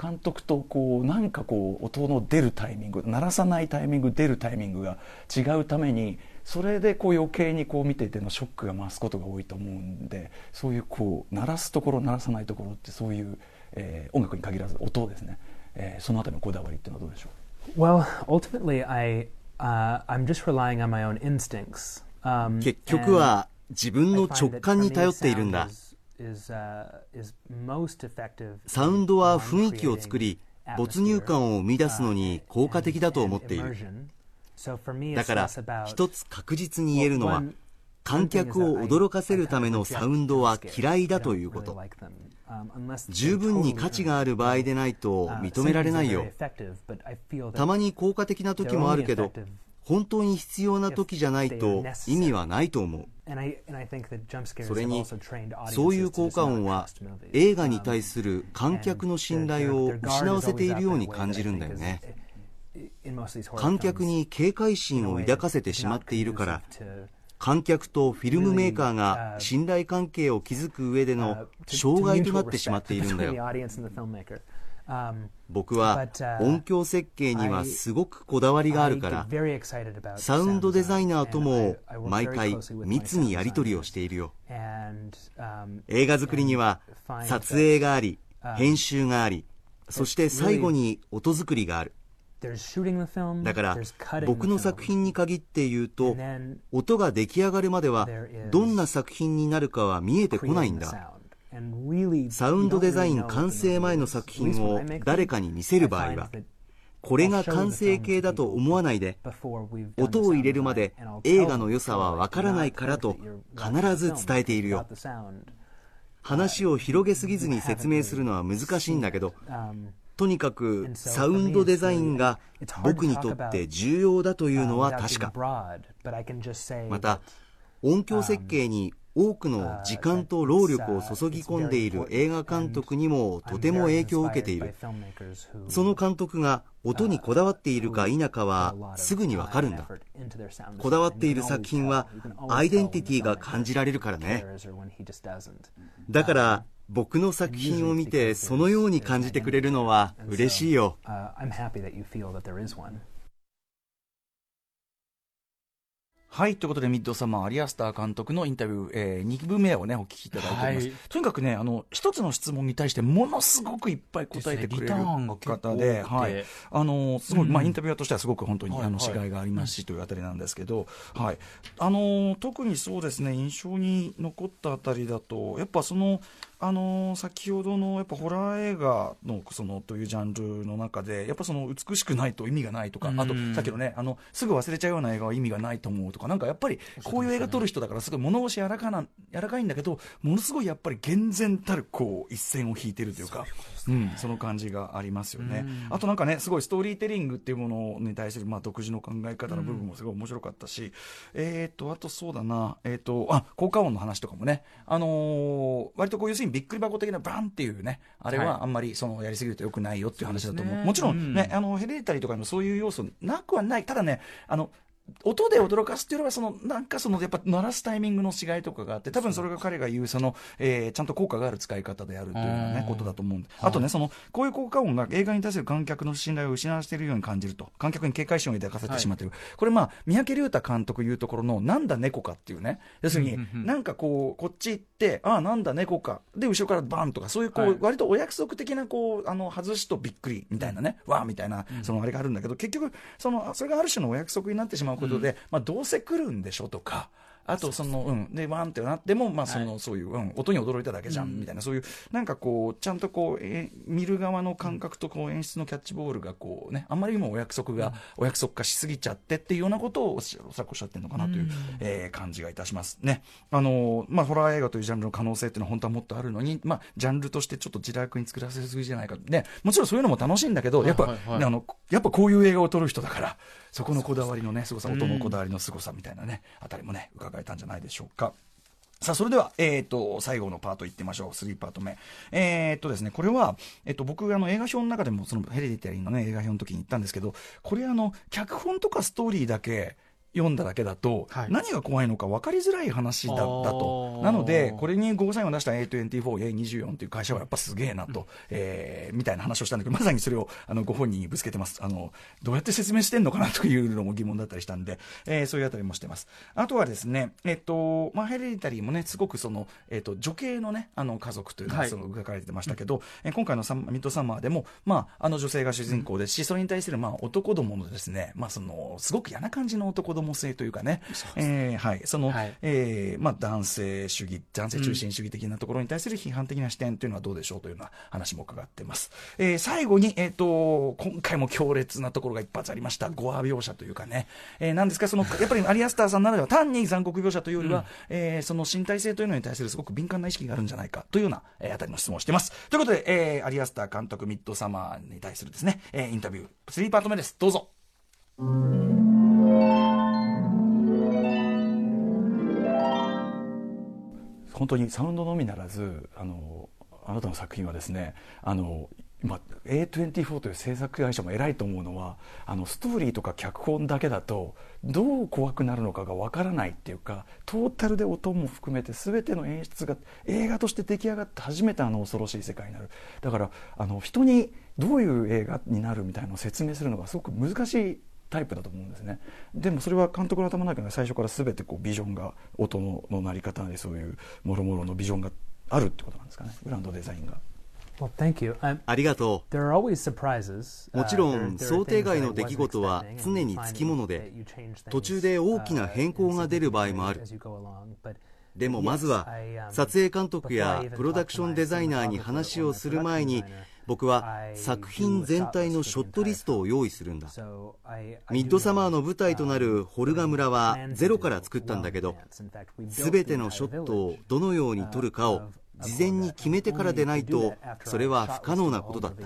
監督とこうなんかこう音の出るタイミング鳴らさないタイミング出るタイミングが違うためにそれでこう余計にこう見ていてのショックが増すことが多いと思うんでそういうこう鳴らすところ鳴らさないところってそういう、えー、音楽に限らず音ですね、えー、そのあたりのこだわりっていうのはどうでしょう？Well, ultimately I uh, I'm just relying on my own instincts. Um, 結局は自分の直感に頼っているんだ。サウンドは雰囲気を作り、没入感を生み出すのに効果的だと思っている。だから、一つ確実に言えるのは、観客を驚かせるためのサウンドは嫌いだということ。十分に価値がある場合でないと認められないよ。たまに効果的な時もあるけど、本当に必要な時じゃないと意味はないと思う。それに、そういう効果音は映画に対する観客の信頼を失わせているように感じるんだよね。観客に警戒心を抱かせてしまっているから、観客とフィルムメーカーが信頼関係を築く上での障害となってしまっているんだよ。僕は音響設計にはすごくこだわりがあるからサウンドデザイナーとも毎回密にやり取りをしているよ。映画作りには撮影があり編集がありそして最後に音作りがある。だから僕の作品に限って言うと音が出来上がるまではどんな作品になるかは見えてこないんだサウンドデザイン完成前の作品を誰かに見せる場合はこれが完成形だと思わないで音を入れるまで映画の良さはわからないからと必ず伝えているよ。話を広げすぎずに説明するのは難しいんだけどとにかくサウンドデザインが僕にとって重要だというのは確か。また音響設計に多くの時間と労力を注ぎ込んでいる映画監督にもとても影響を受けている。その監督が音にこだわっているか否かはすぐにわかるんだ。こだわっている作品はアイデンティティが感じられるからね。だから僕の作品を見てそのように感じてくれるのは嬉しいよ。はい。ということで、ミッドサマー、アリアスター監督のインタビュー、えー、2部目をね、お聞きいただいております。はい、とにかくね、あの、一つの質問に対して、ものすごくいっぱい答えてくれる方で、はい。あの、すごい、まあ、インタビュアーとしてはすごく本当に、あの、違いがありますし、というあたりなんですけど、はい。あの、特にそうですね、印象に残ったあたりだと、やっぱその、あの先ほどのやっぱホラー映画のそのというジャンルの中でやっぱその美しくないと意味がないとか、あとさっきのねあのすぐ忘れちゃうような映画は意味がないと思うとかなんかやっぱりこういう映画撮る人だからすごい物腰柔らかな柔らかいんだけどものすごいやっぱり厳然たるこう一線を引いてるというかうん、その感じがありますよね。あとなんかねすごいストーリーテリングっていうものに対するまあ独自の考え方の部分もすごい面白かったし、えっ、とあとそうだなえっ、とあ効果音の話とかもねあの割とこう要するににびっくり箱的なバンっていうね、あれはあんまりそのやりすぎるとよくないよっていう話だと思う。もちろんね、うん、あの、ヘレディタリーとかにもそういう要素なくはない。ただね、あの、音で驚かすっていうのは、その、なんかその、やっぱ鳴らすタイミングの違いとかがあって、多分それが彼が言う、その、えー、ちゃんと効果がある使い方であるというね、ことだと思うんで。あとね、その、こういう効果音が映画に対する観客の信頼を失わせているように感じると。観客に警戒心を抱かせてしまっている。はい、これまあ、三宅龍太監督言うところの、なんだ猫かっていうね。要するに、なんかこう、こっち行って、ああ、なんだ猫か。で、後ろからバンとか、そういうこう、はい、割とお約束的な、こう、あの、外しとびっくりみたいなね、わーみたいな、そのあれがあるんだけど、結局、その、それがある種のお約束になってしまうことで、まあ、どうせ来るんでしょとか、あとその、うん、で、ワンってなっても、まあ、その、はい、そういう、うん、音に驚いただけじゃん、みたいな、そういう、なんかこう、ちゃんとこう、え見る側の感覚とこう演出のキャッチボールがこうね、あんまりにもお約束が、お約束化しすぎちゃってっていうようなことをおそらくおっしゃってるのかなという、うん、えー、感じがいたしますね。あのまあ、ホラー映画というジャンルの可能性っていうのは本当はもっとあるのに、まあ、ジャンルとしてちょっと自楽に作らせすぎじゃないか。ね、もちろんそういうのも楽しいんだけど、やっぱ、あの、やっぱこういう映画を撮る人だから、そこのこだわりのね、凄さ、音のこだわりの凄さみたいなね、あたりもね、伺えたんじゃないでしょうか。さあ、それでは、えっ、ー、と、最後のパートいってみましょう。3パート目。えっ、ー、とですね、これは、えっ、と、僕、あの、映画表の中でも、その、ヘレディタリーのね、映画表の時に行ったんですけど、これあの、脚本とかストーリーだけ、読んだだけだと、はい、何が怖いのか分かりづらい話だだと。なので、これにゴーサインを出した A24、A24 という会社はやっぱすげえなと、うん、えー、みたいな話をしたんだけど、まさにそれをあのご本人にぶつけてます。あの、どうやって説明してんのかなというのも疑問だったりしたんで、えー、そういうあたりもしてます。あとはですね、えっ、と、まあ、ヘレディタリーもね、すごくその、えっ、と、女系のね、あの、家族というのがその描かれてましたけど、はい、今回のサミッドサマーでも、まあ、あの女性が主人公ですし、それに対する、まあ、男どものですね、まあ、その、すごく嫌な感じの男ども性というかね、えー、はい、その、はい、えー、まあ、男性主義、男性中心主義的なところに対する批判的な視点というのはどうでしょうというような話も伺ってます。えー、最後に、えっ、ー、と、今回も強烈なところが一発ありました、ゴア描写というかね、えー、なんですか、その、*laughs* やっぱりアリアスターさんならでは単に残酷描写というよりは、うん、えー、その身体性というのに対するすごく敏感な意識があるんじゃないかというような、えー、あたりの質問をしています。ということで、えー、アリアスター監督ミッドサマーに対するですね、えー、インタビュー、3パート目です。どうぞ。本当にサウンドのみならずあのあなたの作品はですねあのま A24 という制作会社も偉いと思うのはあのストーリーとか脚本だけだとどう怖くなるのかがわからないっていうかトータルで音も含めて全ての演出が映画として出来上がって初めてあの恐ろしい世界になる。だからあの人にどういう映画になるみたいなのを説明するのがすごく難しいタイプだと思うんですねでもそれは監督の頭の中に最初から全てこうビジョンが音ののなり方でそういうもろもろのビジョンがあるってことなんですかねグランドデザインが。Well, thank you. ありがとう。もちろん、想定外の出来事は常につきもので、途中で大きな変更が出る場合もある。でもまずは、撮影監督やプロダクションデザイナーに話をする前に、僕は作品全体のショットリストを用意するんだ。ミッドサマーの舞台となるホルガ村はゼロから作ったんだけど全てのショットをどのように撮るかを事前に決めてからでないとそれは不可能なことだった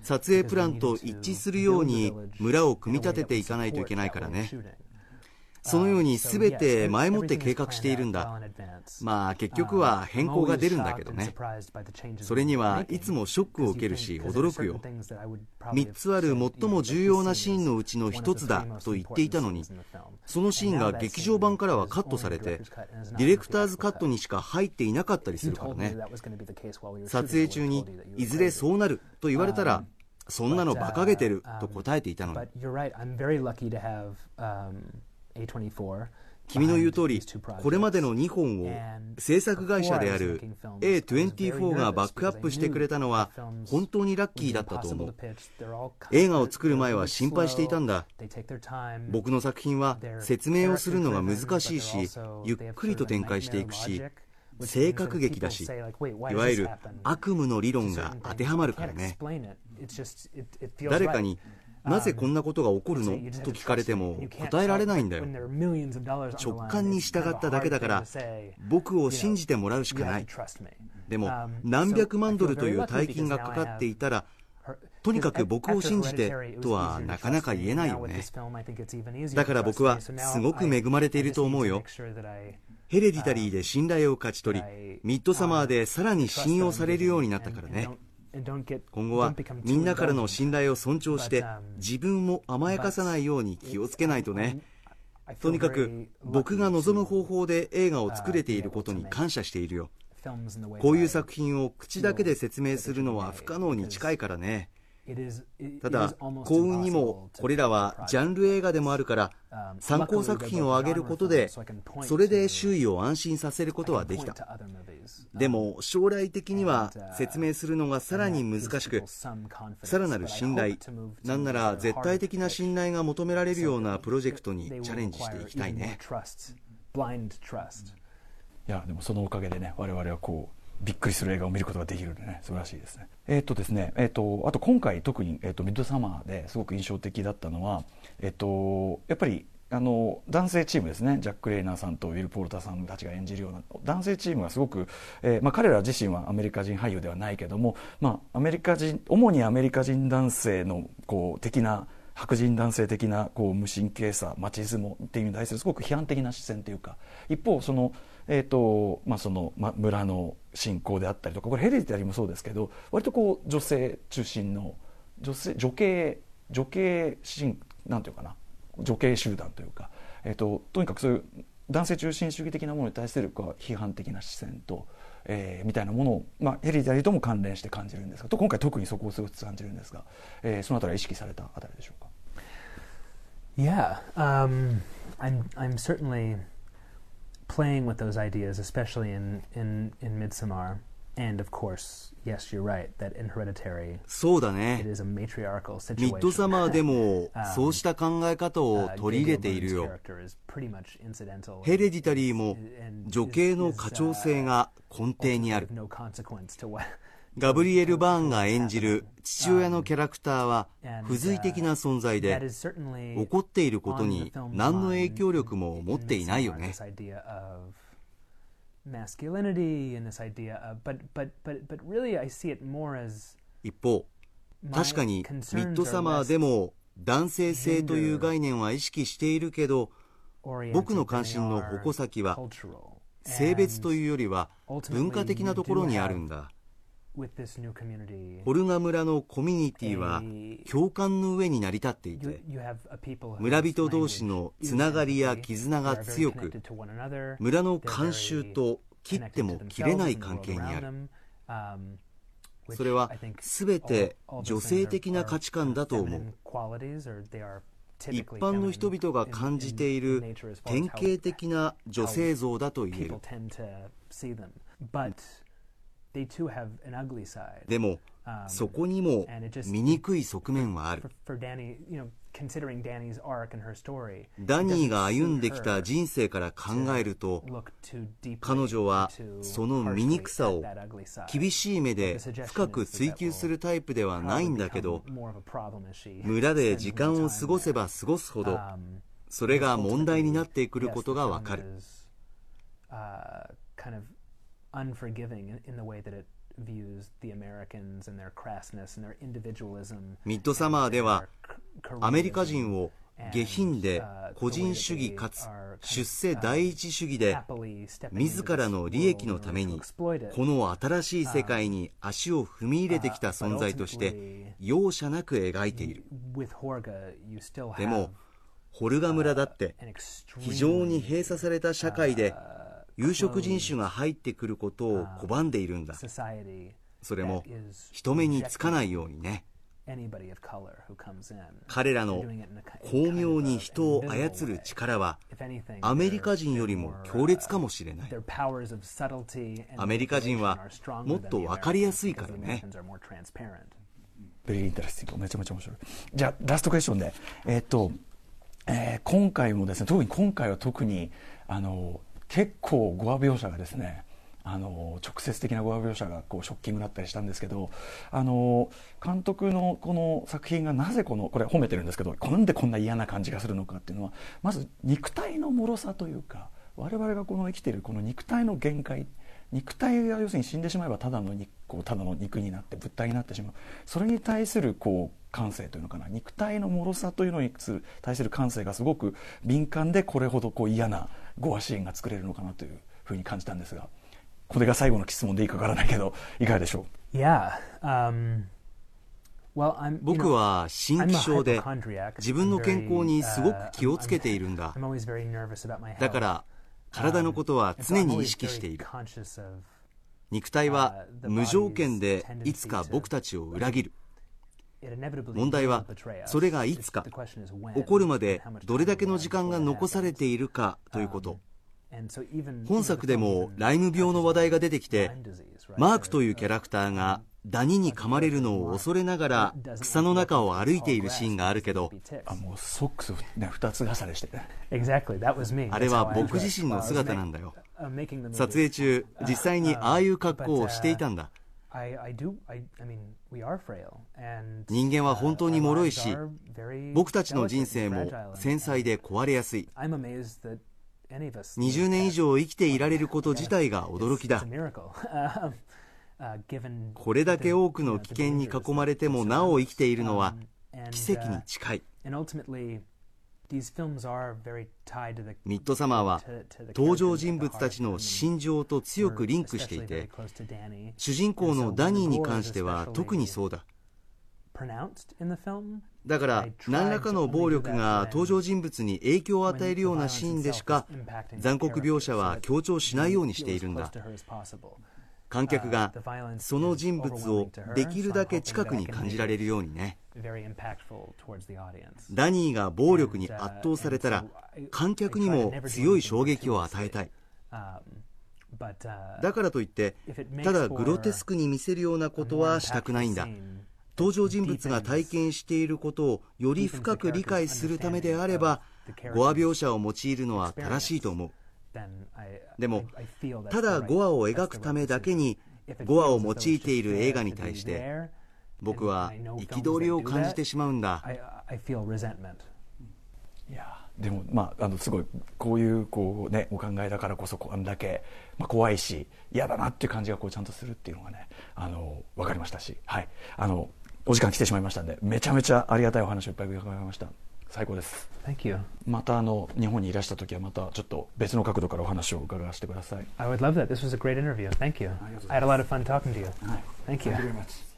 撮影プランと一致するように村を組み立てていかないといけないからねそのように全て前もって計画しているんだ。まあ結局は変更が出るんだけどね。それにはいつもショックを受けるし驚くよ。3つある最も重要なシーンのうちの1つだと言っていたのに、そのシーンが劇場版からはカットされて、ディレクターズカットにしか入っていなかったりするからね。撮影中にいずれそうなると言われたら、そんなの馬鹿げてると答えていたのに。君の言う通り、これまでの2本を制作会社である A24 がバックアップしてくれたのは本当にラッキーだったと思う。映画を作る前は心配していたんだ。僕の作品は説明をするのが難しいし、ゆっくりと展開していくし、性格劇だし、いわゆる悪夢の理論が当てはまるからね。誰かになぜこんなことが起こるの？と聞かれても答えられないんだよ。直感に従っただけだから、僕を信じてもらうしかない。でも、何百万ドルという大金がかかっていたら、とにかく僕を信じてとはなかなか言えないよね。だから僕はすごく恵まれていると思うよ。ヘレディタリーで信頼を勝ち取りミッドサマーでさらに信用されるようになったからね今後はみんなからの信頼を尊重して自分も甘やかさないように気をつけないとねとにかく僕が望む方法で映画を作れていることに感謝しているよこういう作品を口だけで説明するのは不可能に近いからねただ幸運にもこれらはジャンル映画でもあるから参考作品を挙げることでそれで周囲を安心させることはできた。でも将来的には説明するのがさらに難しくさらなる信頼なんなら絶対的な信頼が求められるようなプロジェクトにチャレンジしていきたいね。いやでもそのおかげでね我々はこうびっくりする映画を見ることができるのでね。素晴らしいですね。えっ、とですね、えっ、とあと今回特にえっ、とミッドサマーですごく印象的だったのはえっ、とやっぱりあの男性チームですね。ジャック・レイナーさんとウィル・ポルターさんたちが演じるような。男性チームがすごく、えーまあ、彼ら自身はアメリカ人俳優ではないけども、まあ、アメリカ人主にアメリカ人男性のこう的な白人男性的なこう無神経さマチズモっていうに対するすごく批判的な視線というか一方そのえーとまあそのま、村の信仰であったりとかこれヘレディタリーもそうですけど割とこう女性中心の女性女系女系神なんていうかな女系集団というか、えーと、とにかくそういう男性中心主義的なものに対する批判的な視線と、えー、みたいなものを、まあ、ヘレディタリーとも関連して感じるんですがと今回特にそこをすごく感じるんですが、えー、そのあたりは意識されたあたりでしょうか？Yeah, um, I'm, I'm certainly playing with those ideas, especially in, in, in Midsommar. And of course, yes, you're right, that in Hereditary, そうだね。it is a matriarchal ミッド situation. サマーでもそうした考え方を Uh, 取り入れ Gabriel ている Byrne's よ。character is pretty much incidental ヘレディタリーも and 女系の is- 家 is, 長 uh, 性が根底にあ ultimately る of。no consequence to what ガブリエル・バーンが演じる父親のキャラクターは付随的な存在で起っていることに何の影響力も持っていないよね。一方、確かにミッドサマーでも男性性という概念は意識しているけど僕の関心の矛先は性別というよりは文化的なところにあるんだ。ホルガ村のコミュニティは共感の上に成り立っていて村人同士のつながりや絆が強く村の慣習と切っても切れない関係にある。それは全て女性的な価値観だと思う。一般の人々が感じている典型的な女性像だと言える。でもそこにも醜い側面はある。ダニーが歩んできた人生から考えると彼女はその醜さを厳しい目で深く追求するタイプではないんだけど村で時間を過ごせば過ごすほどそれが問題になってくることがわかる。ミッドサマーではアメリカ人を下品で個人主義かつ出世第一主義で自らの利益のためにこの新しい世界に足を踏み入れてきた存在として容赦なく描いている。でもホルガ村だって非常に閉鎖された社会で有色人種が入ってくることを拒んでいるんだ。それも人目につかないようにね。彼らの巧妙に人を操る力はアメリカ人よりも強烈かもしれない。アメリカ人はもっと分かりやすいからね。 Very interesting めちゃめちゃ面白い。じゃあ last question で。えー、っと、えー、今回もですね特に今回は特にあの結構語話描写がですねあの直接的な語話描写がこうショッキングだったりしたんですけどあの監督のこの作品がなぜこのこれ褒めてるんですけどなんでこんな嫌な感じがするのかっていうのはまず肉体の脆さというか我々がこの生きてるこの肉体の限界肉体が要するに死んでしまえばただの肉こうただの肉になって物体になってしまう。それに対するこう感性というのかな。肉体の脆さというのに対する感性がすごく敏感でこれほどこう嫌なゴアシーンが作れるのかなというふうに感じたんですがこれが最後の質問でいいかわからないけどいかがでしょう？Yeah、um 僕は心気症で自分の健康にすごく気をつけているんだ。だから体のことは常に意識している。肉体は無条件でいつか僕たちを裏切る問題はそれがいつか起こるまでどれだけの時間が残されているかということ。本作でもライム病の話題が出てきてマークというキャラクターがダニに噛まれるのを恐れながら草の中を歩いているシーンがあるけどあもうソックス、ね、2つ重ねしてあれは僕自身の姿なんだよ。撮影中実際にああいう格好をしていたんだ人間は本当に脆いし僕たちの人生も繊細で壊れやすい20年以上生きていられること自体が驚きだこれだけ多くの危険に囲まれてもなお生きているのは奇跡に近いミッドサマーは登場人物たちの心情と強くリンクしていて主人公のダニーに関しては特にそうだ。だから何らかの暴力が登場人物に影響を与えるようなシーンでしか残酷描写は強調しないようにしているんだ観客がその人物をできるだけ近くに感じられるようにね。ダニーが暴力に圧倒されたら観客にも強い衝撃を与えたい。だからといってただグロテスクに見せるようなことはしたくないんだ。登場人物が体験していることをより深く理解するためであればゴア描写を用いるのは正しいと思うでもただ5話を描くためだけに5話を用いている映画に対して僕は憤りを感じてしまうんだ。でもまああのすごいこういうこうねお考えだからこそこんだけ、まあ、怖いし嫌だなっていう感じがこうちゃんとするっていうのがねあの分かりましたし。はい。あのお時間来てしまいましたんでめちゃめちゃありがたいお話をいっぱい伺いました最高です。Thank you. またあの日本にいらした時はまたちょっと別の角度からお話を伺わせてください。I would love that. This was a great interview. Thank you. I had a lot of fun talking to you、はい、Thank you, Thank you very much.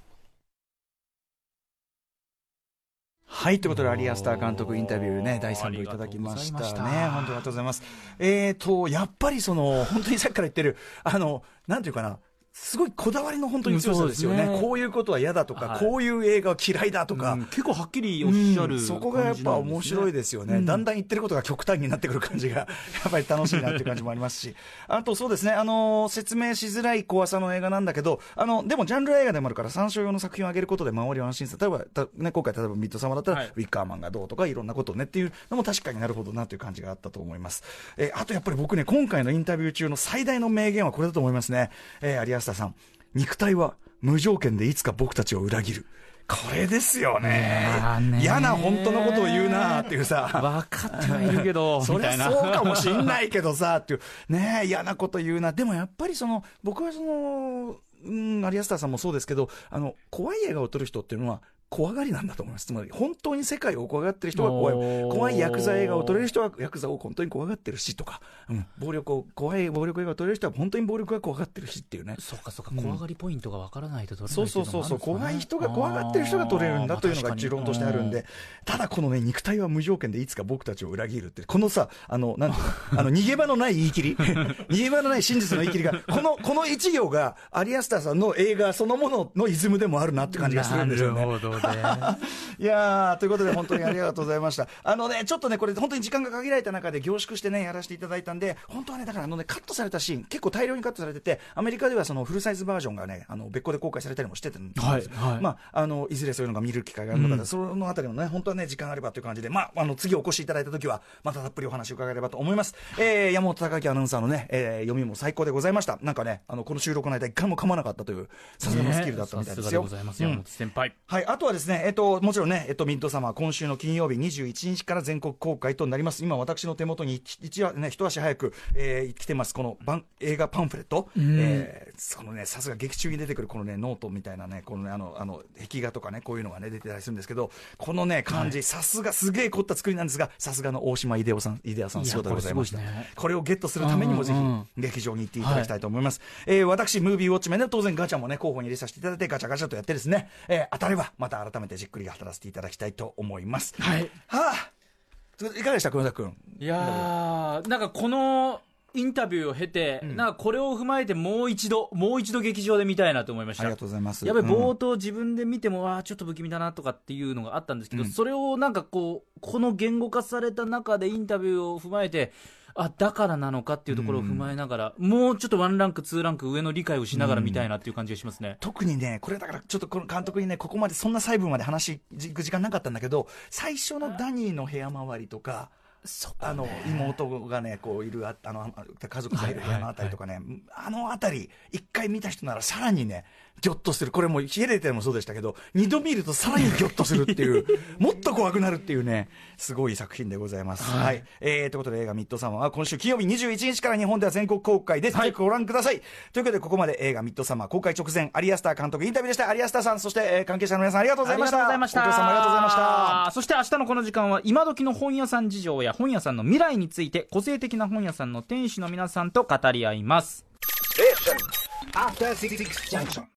はい、ということで、アリアスター監督インタビューね、第3部いただきましたね。本当にありがとうございます。えっ、ー、と、やっぱりその、本当にさっきから言ってる、あの、なんていうかな、すごいこだわりの本当に強さですよね。うね。こういうことは嫌だとか、はい、こういう映画は嫌いだとか、うん、結構はっきりおっしゃる、ねうん、そこがやっぱ面白いですよね、うん、だんだん言ってることが極端になってくる感じが、*laughs* やっぱり楽しいなっていう感じもありますし、あとそうですね、あのー、説明しづらい怖さの映画なんだけど、あの、でもジャンル映画でもあるから、参照用の作品を上げることで周りを安心する。例えば、ね、今回例えばミッドサマーだったら、はい、ウィッカーマンがどうとか、いろんなことねっていうのも確かになるほどなという感じがあったと思います。えー、あとやっぱり僕ね、今回のインタビュー中の最大の名言はこれだと思いますね。えー、有安田さん。肉体は無条件でいつか僕たちを裏切る。これですよね。嫌な本当のことを言うなっていうさ。分かってはいるけど、*laughs* そりゃそうかもしんないけどさ、っていう。ね嫌なこと言うな。でもやっぱりその、僕はその、うん、有安田さんもそうですけど、あの、怖い映画を撮る人っていうのは、怖がりなんだと思います。つまり、本当に世界を怖がってる人は怖い。怖いヤクザ映画を撮れる人はヤクザを本当に怖がってるしとか、うん、暴力を、怖い暴力映画を撮れる人は本当に暴力が怖がってるしっていうね。そうかそうか、怖がりポイントがわからないと撮れない、そうそうそうそう、怖い人が怖がってる人が撮れるんだというのが持論としてあるんで、ただこのね、肉体は無条件でいつか僕たちを裏切るって、このさ、あの、なんていうの、*laughs* あの、逃げ場のない言い切り *laughs* 逃げ場のない真実の言い切りが、この、この一行が、アリアスターさんの映画そのもののイズムでもあるなって感じがするんですよね。なるほどね。*laughs* いやということで、本当にありがとうございました。あのね、ちょっとね、これ、本当に時間が限られた中で凝縮してね、やらせていただいたんで、本当はね、だからあのね、カットされたシーン、結構大量にカットされてて、アメリカではそのフルサイズバージョンがね、あの別個で公開されたりもしてて、はいはい、まあ、あのいずれそういうのが見る機会があるのか、うん、そのあたりのね、本当はね、時間あればという感じで、まあ、あの次お越しいただいたときは、またたっぷりお話を伺えればと思います。えー、山本匠晃アナウンサーのね、えー、読みも最高でございました。なんかね、あのこの収録の間、一回も噛まなかったという、さすがのスキルだったみたいですよ。ね、山本先輩。はい、あとははですね、えっと、もちろんね、えっと、ミッドサマー、今週の金曜日21日から全国公開となります。今、私の手元に一話ね、一足早く、えー、来てます、この映画パンフレット。うん、えー、そのね、さすが劇中に出てくるこのね、ノートみたいなね、このね、あの、あの、壁画とかね、こういうのがね、出てたりするんですけど、このね、漢字、さすが、すげえ凝った作りなんですが、さすがの大島秀夫さん、秀夫さん、仕事でございました。こね、これをゲットするためにも、ぜひ、劇場に行っていただきたいと思います。はい、えー、私、ムービーウォッチメンで当然ガチャもね、候補に入れさせていただいて、ガチャガチャとやってですね、えー、当たれば、また改めてじっくり語らせていただきたいと思います。はい。はあ、いかがでした、黒田君？いやー、なんかこの、インタビューを経て、うん、なんかこれを踏まえてもう一度、もう一度劇場で見たいなと思いました。ありがとうございます。やっぱり冒頭自分で見ても、ああ、ちょっと不気味だなとかっていうのがあったんですけど、うん、それをなんかこう、この言語化された中でインタビューを踏まえて、あだからなのかっていうところを踏まえながら、うん、もうちょっとワンランク、ツーランク上の理解をしながら見たいなっていう感じがしますね、うん、特にね、これだからちょっとこの監督にね、ここまでそんな細部まで話行く時間なかったんだけど、最初のダニーの部屋周りとか、あの妹がねこういるああの家族がいる部屋のあたりとかね、あのあたり一回見た人ならさらにねぎょっとする。これも、ヒエレテもそうでしたけど、二度見るとさらにぎょっとするっていう、*laughs* もっと怖くなるっていうね、すごい作品でございます。はい。はい、えー、ということで映画ミッドサマーは今週金曜日21日から日本では全国公開です。はい、ぜひご覧ください。ということで、ここまで映画ミッドサマー公開直前、アリアスター監督インタビューでした。アリアスターさん、そして、えー、関係者の皆さんありがとうございました。ありがとうございました。お父さんもありがとうございました。そして明日のこの時間は、今時の本屋さん事情や本屋さんの未来について、個性的な本屋さんの店主の皆さんと語り合います。え